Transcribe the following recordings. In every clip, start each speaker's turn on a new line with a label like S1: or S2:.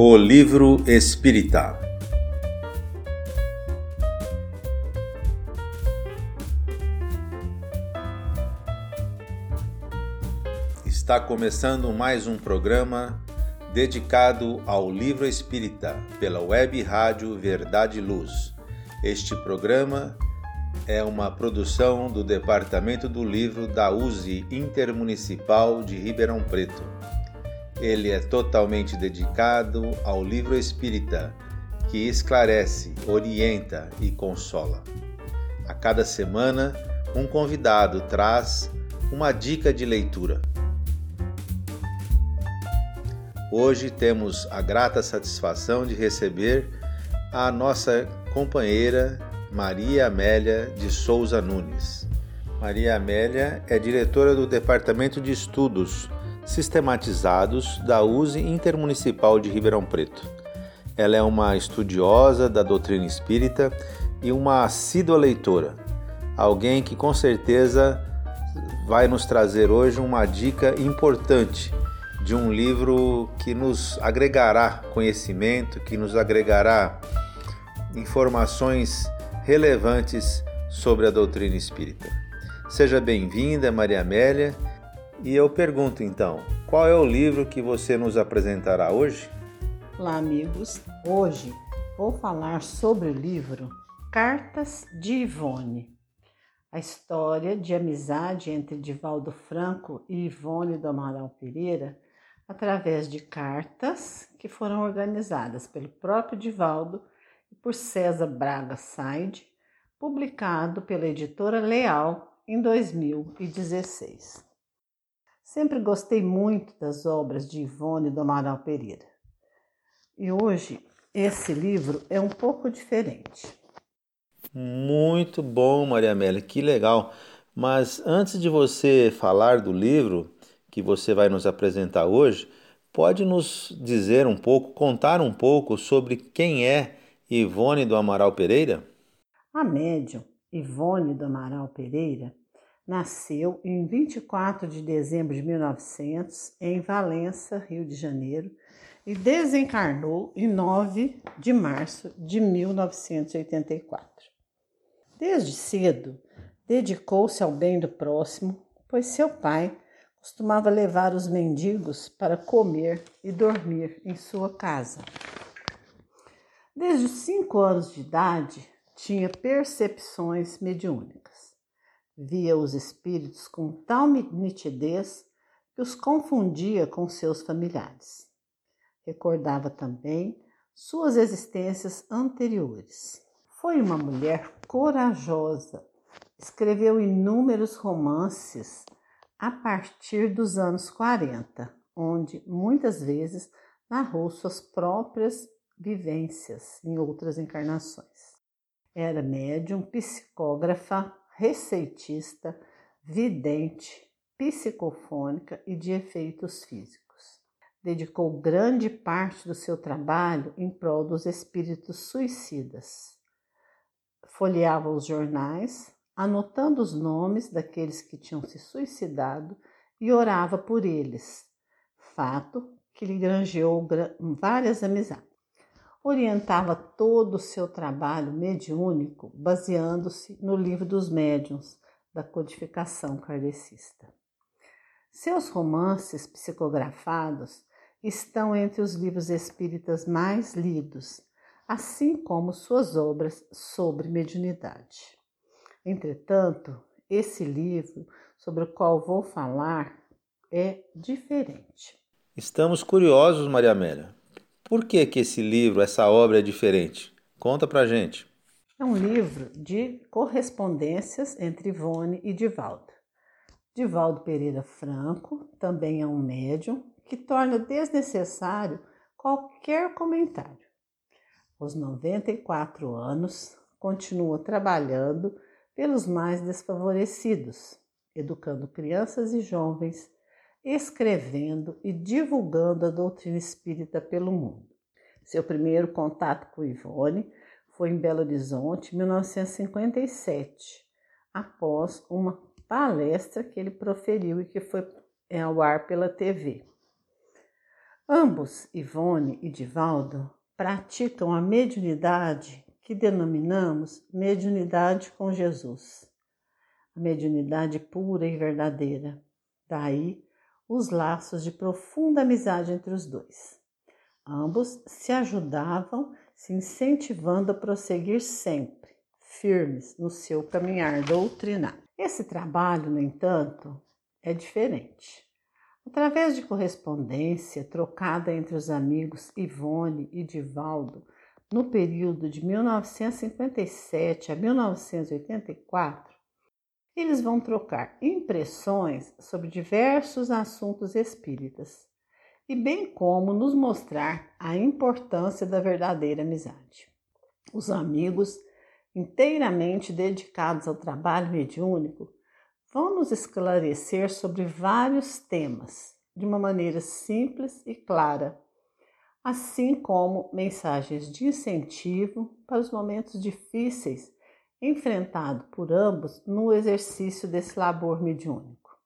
S1: O Livro Espírita Está começando mais um programa dedicado ao livro espírita pela web rádio Verdade Luz. Este programa é uma produção do Departamento do Livro da USE Intermunicipal de Ribeirão Preto. Ele é totalmente dedicado ao livro espírita, que esclarece, orienta e consola. A cada semana, um convidado traz uma dica de leitura. Hoje temos a grata satisfação de receber a nossa companheira Maria Amélia de Souza Nunes. Maria Amélia é diretora do Departamento de Estudos Sistematizados da USE Intermunicipal de Ribeirão Preto. Ela é uma estudiosa da doutrina espírita e uma assídua leitora, alguém que com certeza vai nos trazer hoje uma dica importante de um livro que nos agregará conhecimento, que nos agregará informações relevantes sobre a doutrina espírita. Seja bem-vinda, Maria Amélia, e eu pergunto então, qual é o livro que você nos apresentará hoje?
S2: Olá, amigos. Hoje vou falar sobre o livro Cartas de Ivone. A história de amizade entre Divaldo Franco e Ivone do Amaral Pereira através de cartas que foram organizadas pelo próprio Divaldo e por César Braga Said, publicado pela editora Leal em 2016. Sempre gostei muito das obras de Ivone do Amaral Pereira. E hoje esse livro é um pouco diferente.
S1: Muito bom, Maria Amélia, que legal. Mas antes de você falar do livro, que você vai nos apresentar hoje, pode nos dizer um pouco, contar um pouco sobre quem é Ivone do Amaral Pereira?
S2: A médium Ivone do Amaral Pereira nasceu em 24 de dezembro de 1900 em Valença, Rio de Janeiro, e desencarnou em 9 de março de 1984. Desde cedo, dedicou-se ao bem do próximo, pois seu pai costumava levar os mendigos para comer e dormir em sua casa. Desde cinco anos de idade, tinha percepções mediúnicas. Via os espíritos com tal nitidez que os confundia com seus familiares. Recordava também suas existências anteriores. Foi uma mulher corajosa. Escreveu inúmeros romances a partir dos anos 40, onde muitas vezes narrou suas próprias vivências em outras encarnações. Era médium, psicógrafa, receitista, vidente, psicofônica e de efeitos físicos. Dedicou grande parte do seu trabalho em prol dos espíritos suicidas. Folheava os jornais, anotando os nomes daqueles que tinham se suicidado e orava por eles, fato que lhe granjeou várias amizades. Orientava todo o seu trabalho mediúnico baseando-se no livro dos médiuns da codificação kardecista. Seus romances psicografados estão entre os livros espíritas mais lidos, assim como suas obras sobre mediunidade. Entretanto, esse livro sobre o qual vou falar é diferente.
S1: Estamos curiosos, Maria Amélia. Por que, que esse livro, essa obra é diferente? Conta pra gente.
S2: É um livro de correspondências entre Ivone e Divaldo. Divaldo Pereira Franco também é um médium que torna desnecessário qualquer comentário. Aos 94 anos, continua trabalhando pelos mais desfavorecidos, educando crianças e jovens, escrevendo e divulgando a doutrina espírita pelo mundo. Seu primeiro contato com Ivone foi em Belo Horizonte, em 1957, após uma palestra que ele proferiu e que foi ao ar pela TV. Ambos, Ivone e Divaldo, praticam a mediunidade que denominamos mediunidade com Jesus, a mediunidade pura e verdadeira. Daí os laços de profunda amizade entre os dois. Ambos se ajudavam, se incentivando a prosseguir sempre, firmes no seu caminhar doutrinário. Esse trabalho, no entanto, é diferente. Através de correspondência trocada entre os amigos Ivone e Divaldo no período de 1957 a 1984, eles vão trocar impressões sobre diversos assuntos espíritas e bem como nos mostrar a importância da verdadeira amizade. Os amigos, inteiramente dedicados ao trabalho mediúnico, vão nos esclarecer sobre vários temas de uma maneira simples e clara, assim como mensagens de incentivo para os momentos difíceis enfrentados por ambos no exercício desse labor mediúnico.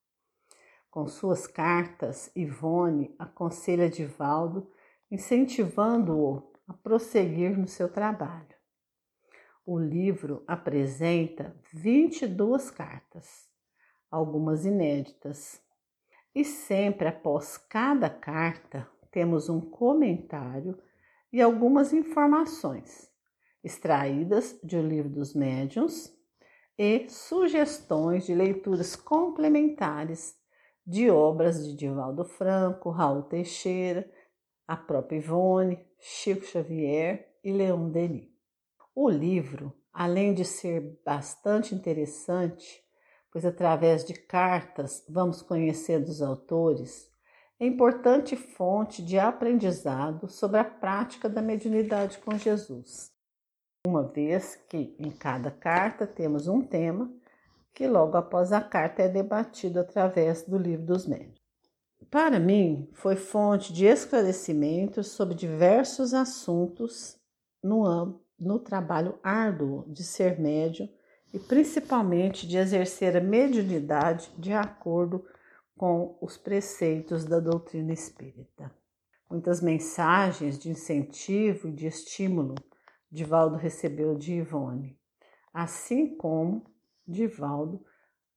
S2: Com suas cartas, Ivone aconselha Divaldo, incentivando-o a prosseguir no seu trabalho. O livro apresenta 22 cartas algumas inéditas. E sempre após cada carta, temos um comentário e algumas informações extraídas de O Livro dos Médiuns e sugestões de leituras complementares de obras de Divaldo Franco, Raul Teixeira, a própria Ivone, Chico Xavier e Leon Denis. O livro, além de ser bastante interessante, pois através de cartas vamos conhecer dos autores, é importante fonte de aprendizado sobre a prática da mediunidade com Jesus. Uma vez que em cada carta temos um tema que logo após a carta é debatido através do livro dos médiuns. Para mim, foi fonte de esclarecimentos sobre diversos assuntos no, no trabalho árduo de ser médium e principalmente de exercer a mediunidade de acordo com os preceitos da doutrina espírita. Muitas mensagens de incentivo e de estímulo Divaldo recebeu de Ivone, assim como Divaldo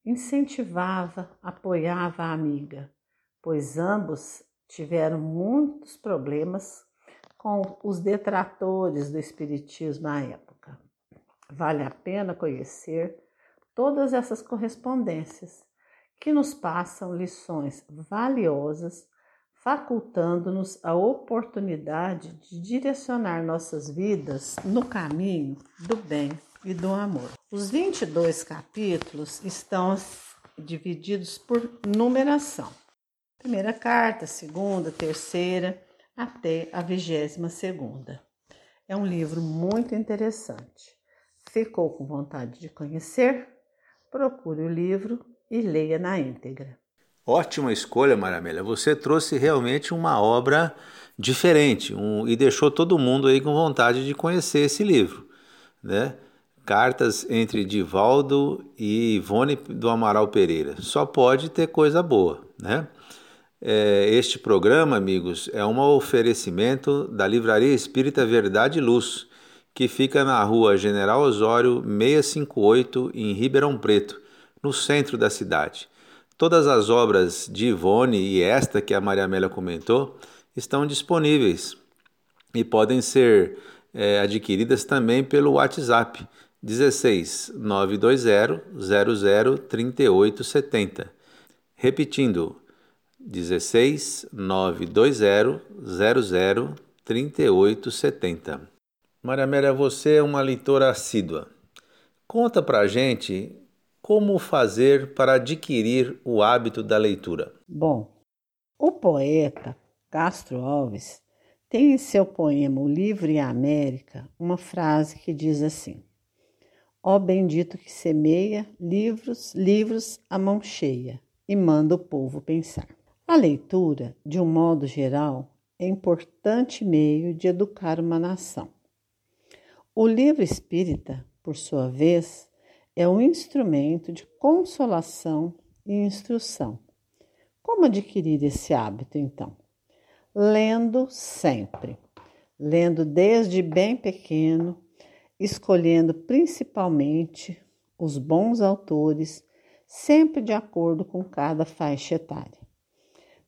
S2: incentivava, apoiava a amiga, pois ambos tiveram muitos problemas com os detratores do espiritismo à época. Vale a pena conhecer todas essas correspondências que nos passam lições valiosas, facultando-nos a oportunidade de direcionar nossas vidas no caminho do bem e do amor. Os 22 capítulos estão divididos por numeração. Primeira carta, segunda, terceira, até a vigésima segunda. É um livro muito interessante. Ficou com vontade de conhecer? Procure o livro e leia na íntegra.
S1: Ótima escolha, Maramélia. Você trouxe realmente uma obra diferente um, e deixou todo mundo aí com vontade de conhecer esse livro, né? Cartas entre Divaldo e Ivone do Amaral Pereira. Só pode ter coisa boa, né? É, este programa, amigos, é um oferecimento da Livraria Espírita Verdade e Luz que fica na rua General Osório 658, em Ribeirão Preto, no centro da cidade. Todas as obras de Ivone e esta que a Maria Amélia comentou estão disponíveis e podem ser é, adquiridas também pelo WhatsApp 16 920 00 3870. Repetindo, 16 920 00 3870. Maria Amélia, você é uma leitora assídua. Conta pra gente como fazer para adquirir o hábito da leitura.
S2: Bom, o poeta Castro Alves tem em seu poema O Livro e a América uma frase que diz assim: Ó bendito que semeia livros, livros a mão cheia e manda o povo pensar. A leitura, de um modo geral, é importante meio de educar uma nação. O livro espírita, por sua vez, é um instrumento de consolação e instrução. Como adquirir esse hábito, então? lendo sempre, lendo desde bem pequeno, escolhendo principalmente os bons autores, sempre de acordo com cada faixa etária.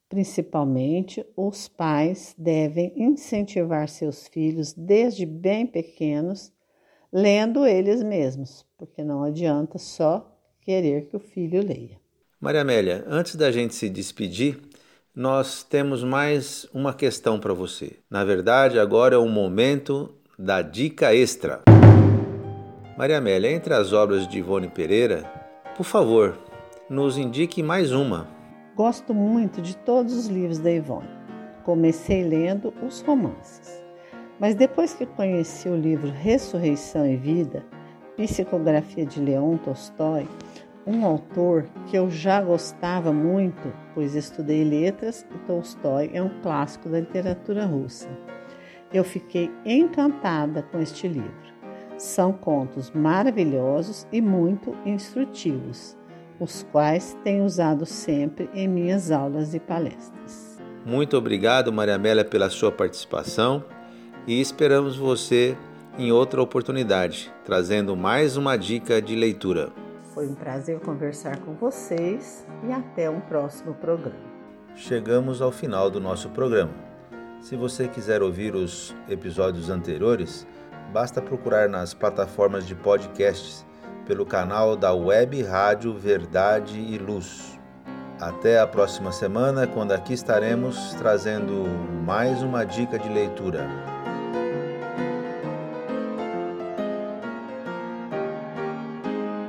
S2: Principalmente, os pais devem incentivar seus filhos desde bem pequenos, lendo eles mesmos, porque não adianta só querer que o filho leia.
S1: Maria Amélia, antes da gente se despedir, nós temos mais uma questão para você. Na verdade, agora é o momento da dica extra. Maria Amélia, entre as obras de Ivone Pereira, por favor, nos indique mais uma.
S2: Gosto muito de todos os livros da Ivone. Comecei lendo os romances, mas depois que conheci o livro Ressurreição e Vida, Psicografia de Leon Tolstói, um autor que eu já gostava muito, pois estudei letras e Tolstói é um clássico da literatura russa. Eu fiquei encantada com este livro. São contos maravilhosos e muito instrutivos, os quais tenho usado sempre em minhas aulas e palestras.
S1: Muito obrigado, Maria Amélia, pela sua participação e esperamos você em outra oportunidade, trazendo mais uma dica de leitura.
S2: Foi um prazer conversar com vocês e até um próximo programa.
S1: Chegamos ao final do nosso programa. Se você quiser ouvir os episódios anteriores, basta procurar nas plataformas de podcasts pelo canal da Web Rádio Verdade e Luz. Até a próxima semana, quando aqui estaremos trazendo mais uma dica de leitura.